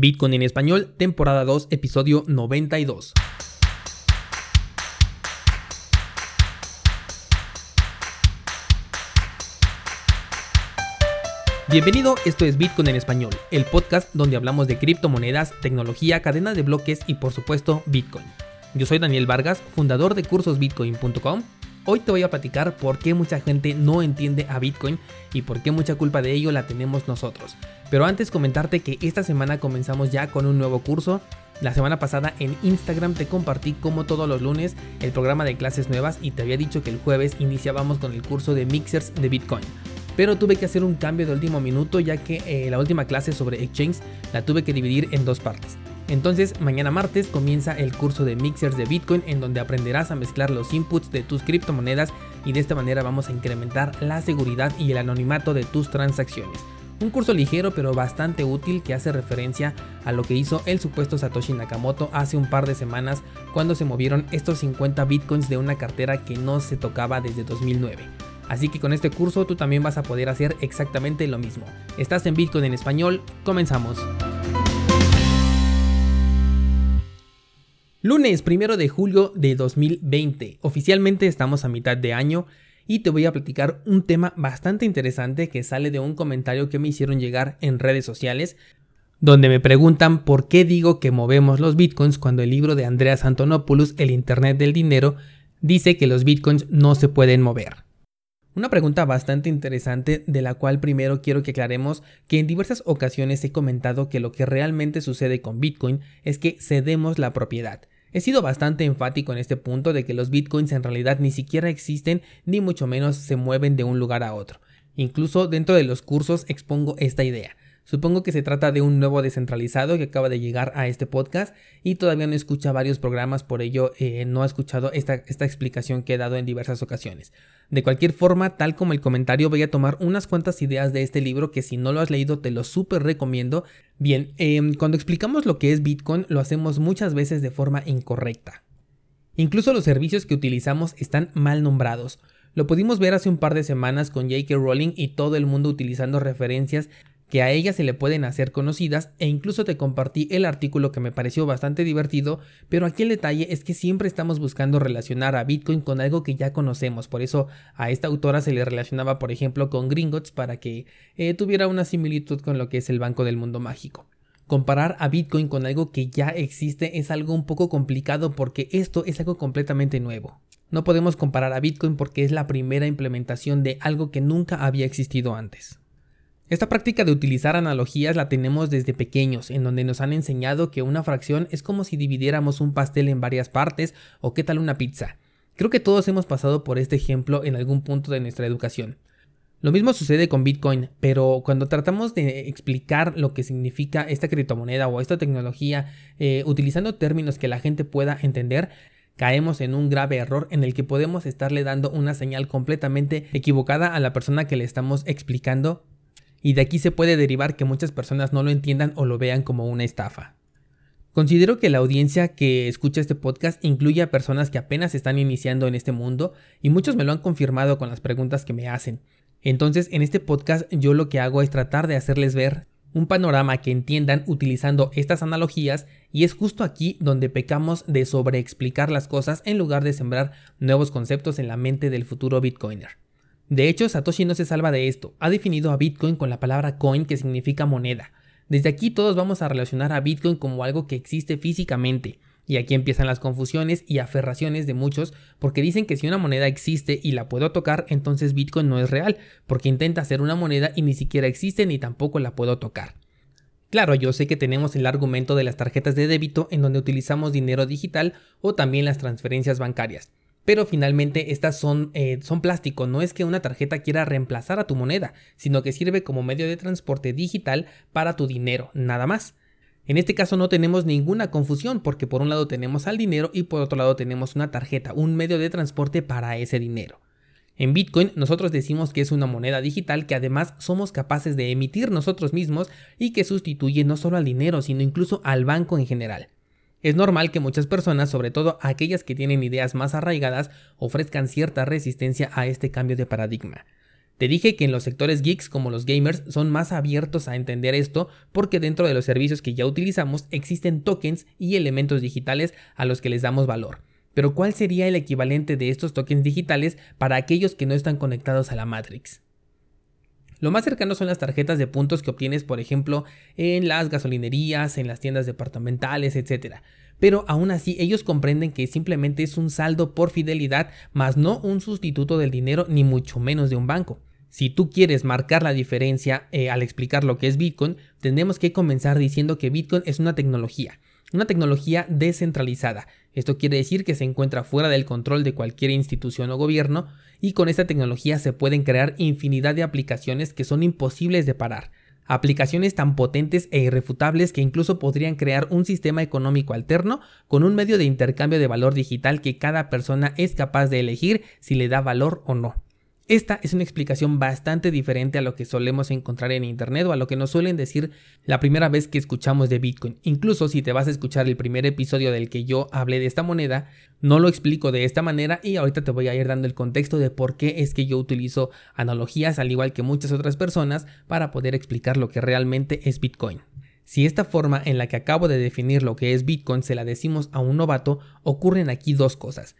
Bitcoin en español, temporada 2, episodio 92. Bienvenido, esto es Bitcoin en español, el podcast donde hablamos de criptomonedas, tecnología, cadena de bloques y por supuesto Bitcoin. Yo soy Daniel Vargas, fundador de cursosbitcoin.com Hoy te voy a platicar por qué mucha gente no entiende a Bitcoin y por qué mucha culpa de ello la tenemos nosotros. Pero antes comentarte que esta semana comenzamos ya con un nuevo curso. La semana pasada en Instagram te compartí como todos los lunes el programa de clases nuevas y te había dicho que el jueves iniciábamos con el curso de mixers de Bitcoin. Pero tuve que hacer un cambio de último minuto ya que eh, la última clase sobre exchange la tuve que dividir en dos partes. Entonces, mañana martes comienza el curso de mixers de Bitcoin en donde aprenderás a mezclar los inputs de tus criptomonedas y de esta manera vamos a incrementar la seguridad y el anonimato de tus transacciones. Un curso ligero pero bastante útil que hace referencia a lo que hizo el supuesto Satoshi Nakamoto hace un par de semanas cuando se movieron estos 50 bitcoins de una cartera que no se tocaba desde 2009. Así que con este curso tú también vas a poder hacer exactamente lo mismo. Estás en Bitcoin en español, comenzamos. Lunes 1 de julio de 2020. Oficialmente estamos a mitad de año y te voy a platicar un tema bastante interesante que sale de un comentario que me hicieron llegar en redes sociales donde me preguntan por qué digo que movemos los bitcoins cuando el libro de Andreas Antonopoulos, El Internet del Dinero, dice que los bitcoins no se pueden mover. Una pregunta bastante interesante de la cual primero quiero que aclaremos que en diversas ocasiones he comentado que lo que realmente sucede con Bitcoin es que cedemos la propiedad. He sido bastante enfático en este punto de que los bitcoins en realidad ni siquiera existen ni mucho menos se mueven de un lugar a otro. Incluso dentro de los cursos expongo esta idea. Supongo que se trata de un nuevo descentralizado que acaba de llegar a este podcast y todavía no escucha varios programas, por ello eh, no ha escuchado esta, esta explicación que he dado en diversas ocasiones. De cualquier forma, tal como el comentario, voy a tomar unas cuantas ideas de este libro que si no lo has leído te lo súper recomiendo. Bien, em, cuando explicamos lo que es Bitcoin lo hacemos muchas veces de forma incorrecta. Incluso los servicios que utilizamos están mal nombrados. Lo pudimos ver hace un par de semanas con J.K. Rowling y todo el mundo utilizando referencias que a ella se le pueden hacer conocidas e incluso te compartí el artículo que me pareció bastante divertido, pero aquí el detalle es que siempre estamos buscando relacionar a Bitcoin con algo que ya conocemos, por eso a esta autora se le relacionaba por ejemplo con Gringotts para que eh, tuviera una similitud con lo que es el Banco del Mundo Mágico. Comparar a Bitcoin con algo que ya existe es algo un poco complicado porque esto es algo completamente nuevo. No podemos comparar a Bitcoin porque es la primera implementación de algo que nunca había existido antes. Esta práctica de utilizar analogías la tenemos desde pequeños, en donde nos han enseñado que una fracción es como si dividiéramos un pastel en varias partes o qué tal una pizza. Creo que todos hemos pasado por este ejemplo en algún punto de nuestra educación. Lo mismo sucede con Bitcoin, pero cuando tratamos de explicar lo que significa esta criptomoneda o esta tecnología eh, utilizando términos que la gente pueda entender, caemos en un grave error en el que podemos estarle dando una señal completamente equivocada a la persona que le estamos explicando y de aquí se puede derivar que muchas personas no lo entiendan o lo vean como una estafa. Considero que la audiencia que escucha este podcast incluye a personas que apenas están iniciando en este mundo y muchos me lo han confirmado con las preguntas que me hacen. Entonces en este podcast yo lo que hago es tratar de hacerles ver un panorama que entiendan utilizando estas analogías y es justo aquí donde pecamos de sobreexplicar las cosas en lugar de sembrar nuevos conceptos en la mente del futuro Bitcoiner. De hecho, Satoshi no se salva de esto. Ha definido a Bitcoin con la palabra coin que significa moneda. Desde aquí todos vamos a relacionar a Bitcoin como algo que existe físicamente. Y aquí empiezan las confusiones y aferraciones de muchos porque dicen que si una moneda existe y la puedo tocar, entonces Bitcoin no es real, porque intenta ser una moneda y ni siquiera existe ni tampoco la puedo tocar. Claro, yo sé que tenemos el argumento de las tarjetas de débito en donde utilizamos dinero digital o también las transferencias bancarias pero finalmente estas son, eh, son plástico, no es que una tarjeta quiera reemplazar a tu moneda, sino que sirve como medio de transporte digital para tu dinero, nada más. En este caso no tenemos ninguna confusión porque por un lado tenemos al dinero y por otro lado tenemos una tarjeta, un medio de transporte para ese dinero. En Bitcoin nosotros decimos que es una moneda digital que además somos capaces de emitir nosotros mismos y que sustituye no solo al dinero, sino incluso al banco en general. Es normal que muchas personas, sobre todo aquellas que tienen ideas más arraigadas, ofrezcan cierta resistencia a este cambio de paradigma. Te dije que en los sectores geeks como los gamers son más abiertos a entender esto porque dentro de los servicios que ya utilizamos existen tokens y elementos digitales a los que les damos valor. Pero ¿cuál sería el equivalente de estos tokens digitales para aquellos que no están conectados a la Matrix? Lo más cercano son las tarjetas de puntos que obtienes, por ejemplo, en las gasolinerías, en las tiendas departamentales, etc. Pero aún así ellos comprenden que simplemente es un saldo por fidelidad, más no un sustituto del dinero ni mucho menos de un banco. Si tú quieres marcar la diferencia eh, al explicar lo que es Bitcoin, tendremos que comenzar diciendo que Bitcoin es una tecnología, una tecnología descentralizada. Esto quiere decir que se encuentra fuera del control de cualquier institución o gobierno y con esta tecnología se pueden crear infinidad de aplicaciones que son imposibles de parar. Aplicaciones tan potentes e irrefutables que incluso podrían crear un sistema económico alterno con un medio de intercambio de valor digital que cada persona es capaz de elegir si le da valor o no. Esta es una explicación bastante diferente a lo que solemos encontrar en Internet o a lo que nos suelen decir la primera vez que escuchamos de Bitcoin. Incluso si te vas a escuchar el primer episodio del que yo hablé de esta moneda, no lo explico de esta manera y ahorita te voy a ir dando el contexto de por qué es que yo utilizo analogías al igual que muchas otras personas para poder explicar lo que realmente es Bitcoin. Si esta forma en la que acabo de definir lo que es Bitcoin se la decimos a un novato, ocurren aquí dos cosas.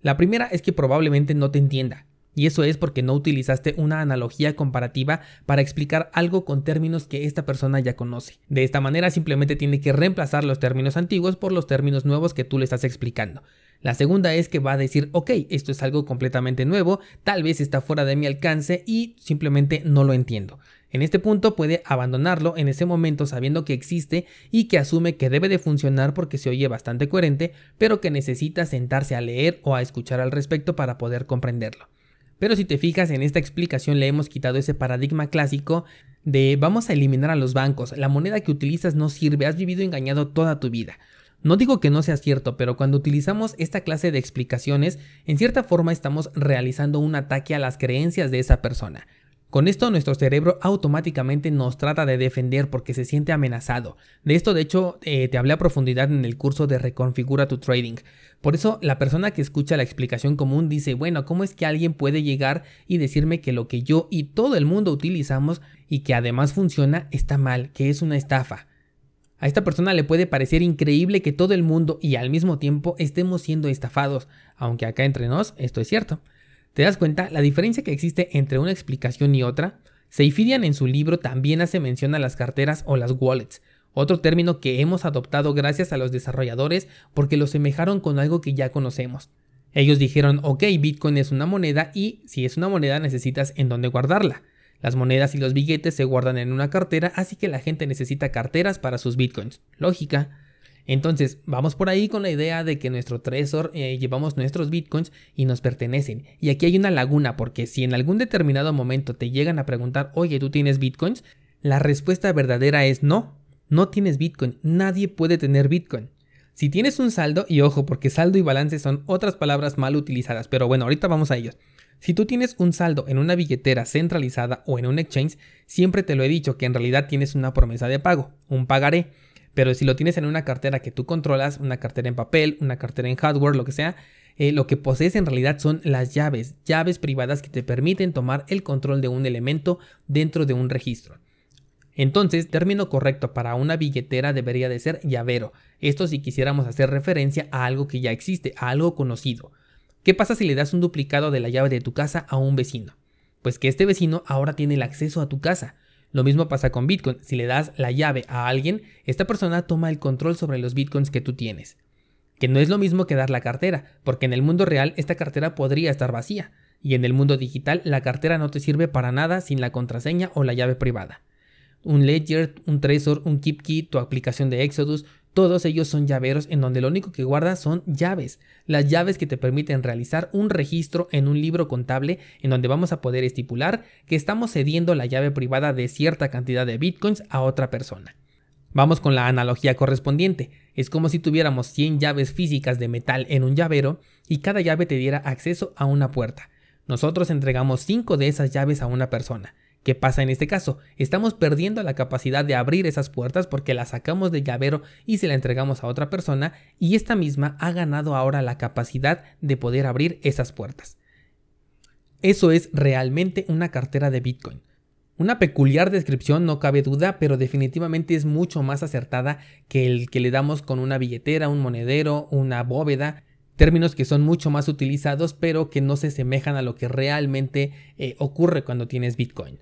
La primera es que probablemente no te entienda. Y eso es porque no utilizaste una analogía comparativa para explicar algo con términos que esta persona ya conoce. De esta manera simplemente tiene que reemplazar los términos antiguos por los términos nuevos que tú le estás explicando. La segunda es que va a decir, ok, esto es algo completamente nuevo, tal vez está fuera de mi alcance y simplemente no lo entiendo. En este punto puede abandonarlo en ese momento sabiendo que existe y que asume que debe de funcionar porque se oye bastante coherente, pero que necesita sentarse a leer o a escuchar al respecto para poder comprenderlo. Pero si te fijas en esta explicación le hemos quitado ese paradigma clásico de vamos a eliminar a los bancos, la moneda que utilizas no sirve, has vivido engañado toda tu vida. No digo que no sea cierto, pero cuando utilizamos esta clase de explicaciones, en cierta forma estamos realizando un ataque a las creencias de esa persona. Con esto nuestro cerebro automáticamente nos trata de defender porque se siente amenazado. De esto de hecho eh, te hablé a profundidad en el curso de Reconfigura tu Trading. Por eso la persona que escucha la explicación común dice, bueno, ¿cómo es que alguien puede llegar y decirme que lo que yo y todo el mundo utilizamos y que además funciona está mal, que es una estafa? A esta persona le puede parecer increíble que todo el mundo y al mismo tiempo estemos siendo estafados, aunque acá entre nos esto es cierto. ¿Te das cuenta la diferencia que existe entre una explicación y otra? Seifidian en su libro también hace mención a las carteras o las wallets, otro término que hemos adoptado gracias a los desarrolladores porque lo semejaron con algo que ya conocemos. Ellos dijeron, ok, Bitcoin es una moneda y si es una moneda necesitas en dónde guardarla. Las monedas y los billetes se guardan en una cartera, así que la gente necesita carteras para sus Bitcoins. Lógica. Entonces, vamos por ahí con la idea de que nuestro Trezor eh, llevamos nuestros bitcoins y nos pertenecen. Y aquí hay una laguna, porque si en algún determinado momento te llegan a preguntar, oye, ¿tú tienes bitcoins? La respuesta verdadera es no, no tienes bitcoin, nadie puede tener bitcoin. Si tienes un saldo, y ojo, porque saldo y balance son otras palabras mal utilizadas, pero bueno, ahorita vamos a ellos. Si tú tienes un saldo en una billetera centralizada o en un exchange, siempre te lo he dicho que en realidad tienes una promesa de pago, un pagaré. Pero si lo tienes en una cartera que tú controlas, una cartera en papel, una cartera en hardware, lo que sea, eh, lo que posees en realidad son las llaves, llaves privadas que te permiten tomar el control de un elemento dentro de un registro. Entonces, término correcto para una billetera debería de ser llavero. Esto si quisiéramos hacer referencia a algo que ya existe, a algo conocido. ¿Qué pasa si le das un duplicado de la llave de tu casa a un vecino? Pues que este vecino ahora tiene el acceso a tu casa. Lo mismo pasa con Bitcoin. Si le das la llave a alguien, esta persona toma el control sobre los Bitcoins que tú tienes. Que no es lo mismo que dar la cartera, porque en el mundo real esta cartera podría estar vacía, y en el mundo digital la cartera no te sirve para nada sin la contraseña o la llave privada. Un Ledger, un Trezor, un KeepKey, tu aplicación de Exodus, todos ellos son llaveros en donde lo único que guardas son llaves, las llaves que te permiten realizar un registro en un libro contable en donde vamos a poder estipular que estamos cediendo la llave privada de cierta cantidad de bitcoins a otra persona. Vamos con la analogía correspondiente. Es como si tuviéramos 100 llaves físicas de metal en un llavero y cada llave te diera acceso a una puerta. Nosotros entregamos 5 de esas llaves a una persona. ¿Qué pasa en este caso? Estamos perdiendo la capacidad de abrir esas puertas porque las sacamos de llavero y se la entregamos a otra persona y esta misma ha ganado ahora la capacidad de poder abrir esas puertas. Eso es realmente una cartera de Bitcoin. Una peculiar descripción, no cabe duda, pero definitivamente es mucho más acertada que el que le damos con una billetera, un monedero, una bóveda, términos que son mucho más utilizados, pero que no se semejan a lo que realmente eh, ocurre cuando tienes Bitcoin.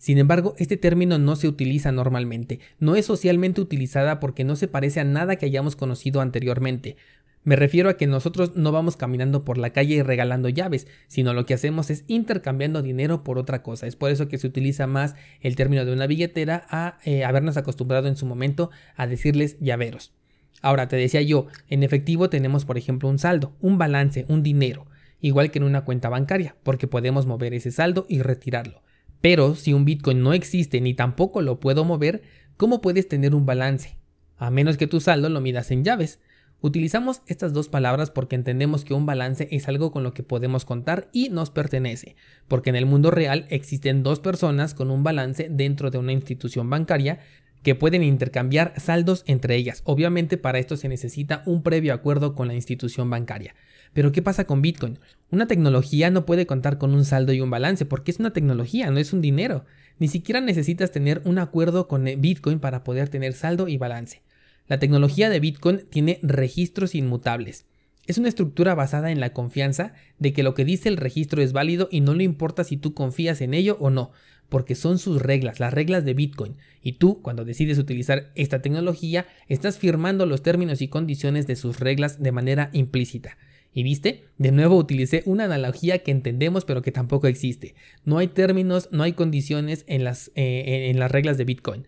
Sin embargo, este término no se utiliza normalmente, no es socialmente utilizada porque no se parece a nada que hayamos conocido anteriormente. Me refiero a que nosotros no vamos caminando por la calle y regalando llaves, sino lo que hacemos es intercambiando dinero por otra cosa. Es por eso que se utiliza más el término de una billetera a eh, habernos acostumbrado en su momento a decirles llaveros. Ahora, te decía yo, en efectivo tenemos por ejemplo un saldo, un balance, un dinero, igual que en una cuenta bancaria, porque podemos mover ese saldo y retirarlo. Pero si un Bitcoin no existe ni tampoco lo puedo mover, ¿cómo puedes tener un balance? A menos que tu saldo lo midas en llaves. Utilizamos estas dos palabras porque entendemos que un balance es algo con lo que podemos contar y nos pertenece, porque en el mundo real existen dos personas con un balance dentro de una institución bancaria que pueden intercambiar saldos entre ellas. Obviamente para esto se necesita un previo acuerdo con la institución bancaria. Pero ¿qué pasa con Bitcoin? Una tecnología no puede contar con un saldo y un balance porque es una tecnología, no es un dinero. Ni siquiera necesitas tener un acuerdo con Bitcoin para poder tener saldo y balance. La tecnología de Bitcoin tiene registros inmutables. Es una estructura basada en la confianza de que lo que dice el registro es válido y no le importa si tú confías en ello o no, porque son sus reglas, las reglas de Bitcoin. Y tú, cuando decides utilizar esta tecnología, estás firmando los términos y condiciones de sus reglas de manera implícita. Y viste, de nuevo utilicé una analogía que entendemos pero que tampoco existe. No hay términos, no hay condiciones en las, eh, en las reglas de Bitcoin.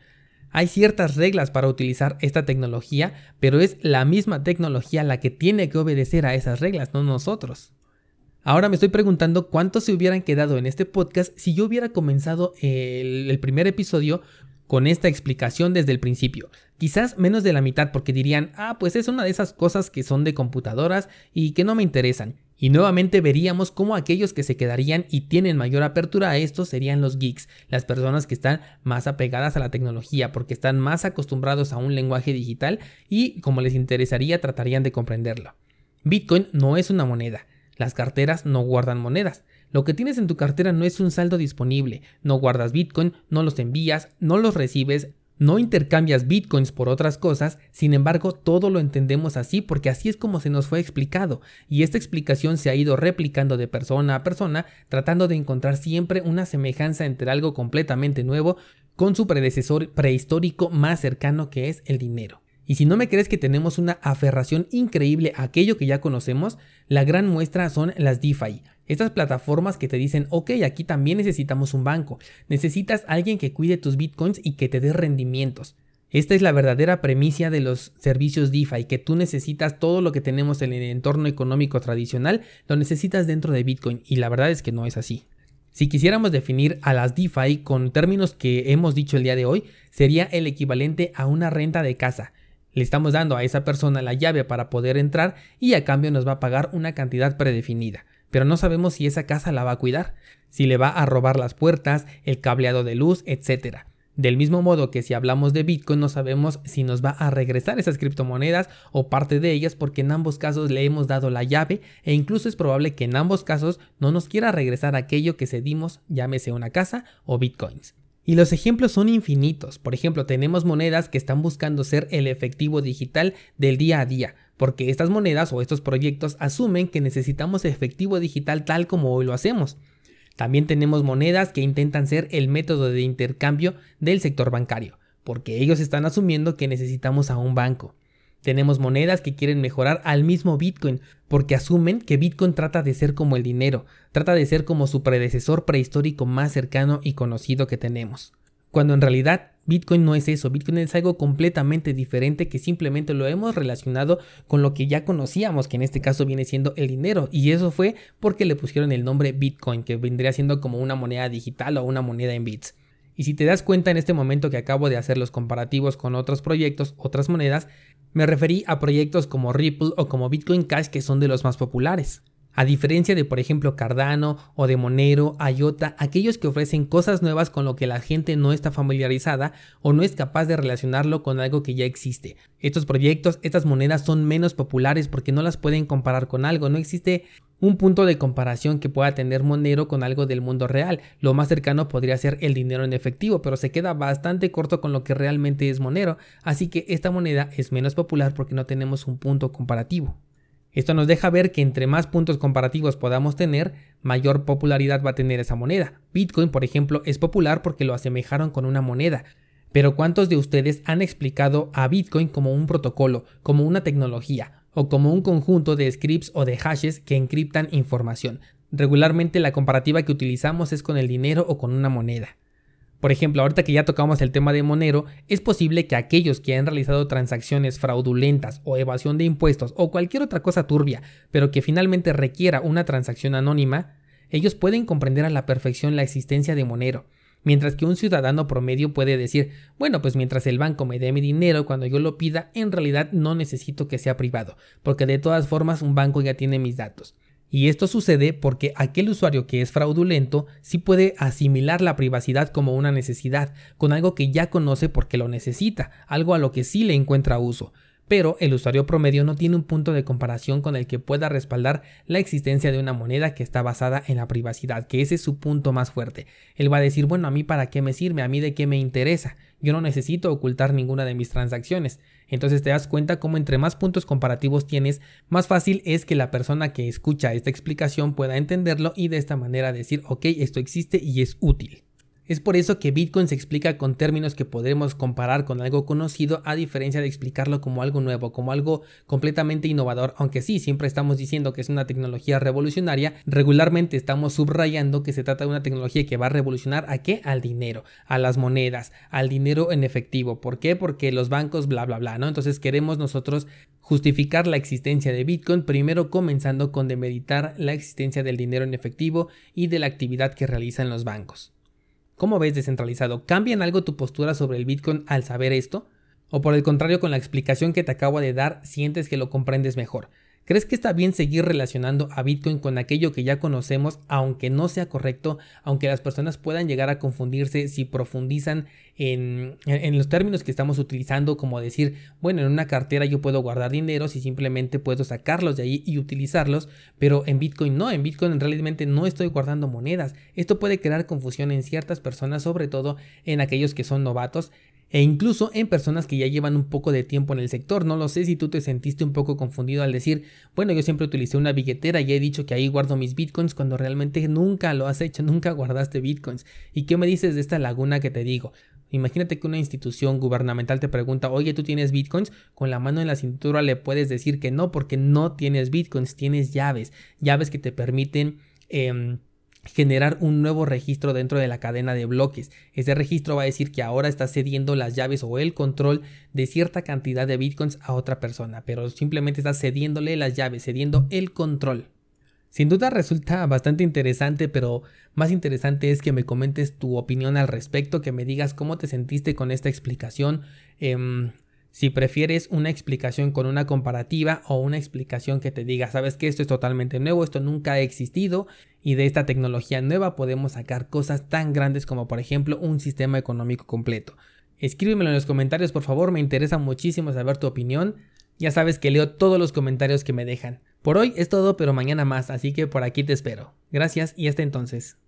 Hay ciertas reglas para utilizar esta tecnología, pero es la misma tecnología la que tiene que obedecer a esas reglas, no nosotros. Ahora me estoy preguntando cuántos se hubieran quedado en este podcast si yo hubiera comenzado el, el primer episodio con esta explicación desde el principio. Quizás menos de la mitad porque dirían, ah, pues es una de esas cosas que son de computadoras y que no me interesan. Y nuevamente veríamos cómo aquellos que se quedarían y tienen mayor apertura a esto serían los geeks, las personas que están más apegadas a la tecnología porque están más acostumbrados a un lenguaje digital y como les interesaría tratarían de comprenderlo. Bitcoin no es una moneda, las carteras no guardan monedas. Lo que tienes en tu cartera no es un saldo disponible, no guardas Bitcoin, no los envías, no los recibes, no intercambias bitcoins por otras cosas, sin embargo todo lo entendemos así porque así es como se nos fue explicado y esta explicación se ha ido replicando de persona a persona tratando de encontrar siempre una semejanza entre algo completamente nuevo con su predecesor prehistórico más cercano que es el dinero. Y si no me crees que tenemos una aferración increíble a aquello que ya conocemos, la gran muestra son las DeFi, estas plataformas que te dicen, ok, aquí también necesitamos un banco, necesitas alguien que cuide tus bitcoins y que te dé rendimientos. Esta es la verdadera premisa de los servicios DeFi, que tú necesitas todo lo que tenemos en el entorno económico tradicional, lo necesitas dentro de Bitcoin y la verdad es que no es así. Si quisiéramos definir a las DeFi con términos que hemos dicho el día de hoy, sería el equivalente a una renta de casa. Le estamos dando a esa persona la llave para poder entrar y a cambio nos va a pagar una cantidad predefinida pero no sabemos si esa casa la va a cuidar, si le va a robar las puertas, el cableado de luz, etc. Del mismo modo que si hablamos de Bitcoin no sabemos si nos va a regresar esas criptomonedas o parte de ellas porque en ambos casos le hemos dado la llave e incluso es probable que en ambos casos no nos quiera regresar aquello que cedimos, llámese una casa o Bitcoins. Y los ejemplos son infinitos. Por ejemplo, tenemos monedas que están buscando ser el efectivo digital del día a día, porque estas monedas o estos proyectos asumen que necesitamos efectivo digital tal como hoy lo hacemos. También tenemos monedas que intentan ser el método de intercambio del sector bancario, porque ellos están asumiendo que necesitamos a un banco. Tenemos monedas que quieren mejorar al mismo Bitcoin, porque asumen que Bitcoin trata de ser como el dinero, trata de ser como su predecesor prehistórico más cercano y conocido que tenemos. Cuando en realidad Bitcoin no es eso, Bitcoin es algo completamente diferente que simplemente lo hemos relacionado con lo que ya conocíamos, que en este caso viene siendo el dinero, y eso fue porque le pusieron el nombre Bitcoin, que vendría siendo como una moneda digital o una moneda en bits. Y si te das cuenta en este momento que acabo de hacer los comparativos con otros proyectos, otras monedas, me referí a proyectos como Ripple o como Bitcoin Cash que son de los más populares. A diferencia de por ejemplo Cardano o de Monero, IOTA, aquellos que ofrecen cosas nuevas con lo que la gente no está familiarizada o no es capaz de relacionarlo con algo que ya existe. Estos proyectos, estas monedas son menos populares porque no las pueden comparar con algo, no existe un punto de comparación que pueda tener Monero con algo del mundo real. Lo más cercano podría ser el dinero en efectivo, pero se queda bastante corto con lo que realmente es Monero, así que esta moneda es menos popular porque no tenemos un punto comparativo. Esto nos deja ver que entre más puntos comparativos podamos tener, mayor popularidad va a tener esa moneda. Bitcoin, por ejemplo, es popular porque lo asemejaron con una moneda. Pero ¿cuántos de ustedes han explicado a Bitcoin como un protocolo, como una tecnología, o como un conjunto de scripts o de hashes que encriptan información. Regularmente la comparativa que utilizamos es con el dinero o con una moneda. Por ejemplo, ahorita que ya tocamos el tema de Monero, es posible que aquellos que han realizado transacciones fraudulentas o evasión de impuestos o cualquier otra cosa turbia, pero que finalmente requiera una transacción anónima, ellos pueden comprender a la perfección la existencia de Monero Mientras que un ciudadano promedio puede decir, bueno, pues mientras el banco me dé mi dinero cuando yo lo pida, en realidad no necesito que sea privado, porque de todas formas un banco ya tiene mis datos. Y esto sucede porque aquel usuario que es fraudulento sí puede asimilar la privacidad como una necesidad, con algo que ya conoce porque lo necesita, algo a lo que sí le encuentra uso pero el usuario promedio no tiene un punto de comparación con el que pueda respaldar la existencia de una moneda que está basada en la privacidad, que ese es su punto más fuerte. Él va a decir, bueno, a mí para qué me sirve, a mí de qué me interesa, yo no necesito ocultar ninguna de mis transacciones. Entonces te das cuenta cómo entre más puntos comparativos tienes, más fácil es que la persona que escucha esta explicación pueda entenderlo y de esta manera decir, ok, esto existe y es útil. Es por eso que Bitcoin se explica con términos que podremos comparar con algo conocido a diferencia de explicarlo como algo nuevo, como algo completamente innovador, aunque sí, siempre estamos diciendo que es una tecnología revolucionaria, regularmente estamos subrayando que se trata de una tecnología que va a revolucionar a qué? Al dinero, a las monedas, al dinero en efectivo. ¿Por qué? Porque los bancos, bla, bla, bla, ¿no? Entonces queremos nosotros justificar la existencia de Bitcoin, primero comenzando con demeritar la existencia del dinero en efectivo y de la actividad que realizan los bancos. ¿Cómo ves descentralizado? ¿Cambia en algo tu postura sobre el Bitcoin al saber esto? ¿O por el contrario, con la explicación que te acabo de dar, sientes que lo comprendes mejor? ¿Crees que está bien seguir relacionando a Bitcoin con aquello que ya conocemos, aunque no sea correcto, aunque las personas puedan llegar a confundirse si profundizan en, los términos que estamos utilizando, como decir, bueno, en una cartera yo puedo guardar dinero si simplemente puedo sacarlos de ahí y utilizarlos, pero en Bitcoin no, en Bitcoin realmente no estoy guardando monedas. Esto puede crear confusión en ciertas personas, sobre todo en aquellos que son novatos e incluso en personas que ya llevan un poco de tiempo en el sector. No lo sé si tú te sentiste un poco confundido al decir, bueno, yo siempre utilicé una billetera y he dicho que ahí guardo mis bitcoins cuando realmente nunca lo has hecho, nunca guardaste bitcoins. ¿Y qué me dices de esta laguna que te digo? Imagínate que una institución gubernamental te pregunta, oye, ¿tú tienes bitcoins? Con la mano en la cintura le puedes decir que no, porque no tienes bitcoins, tienes llaves, llaves que te permiten... Eh, generar un nuevo registro dentro de la cadena de bloques. Ese registro va a decir que ahora está cediendo las llaves o el control de cierta cantidad de bitcoins a otra persona, pero simplemente está cediéndole las llaves, cediendo el control. Sin duda resulta bastante interesante, pero más interesante es que me comentes tu opinión al respecto, que me digas cómo te sentiste con esta explicación. Em, si prefieres una explicación con una comparativa o una explicación que te diga, sabes que esto es totalmente nuevo, esto nunca ha existido y de esta tecnología nueva podemos sacar cosas tan grandes como por ejemplo un sistema económico completo. Escríbemelo en los comentarios por favor, me interesa muchísimo saber tu opinión. Ya sabes que leo todos los comentarios que me dejan. Por hoy es todo, pero mañana más, así que por aquí te espero. Gracias y hasta entonces.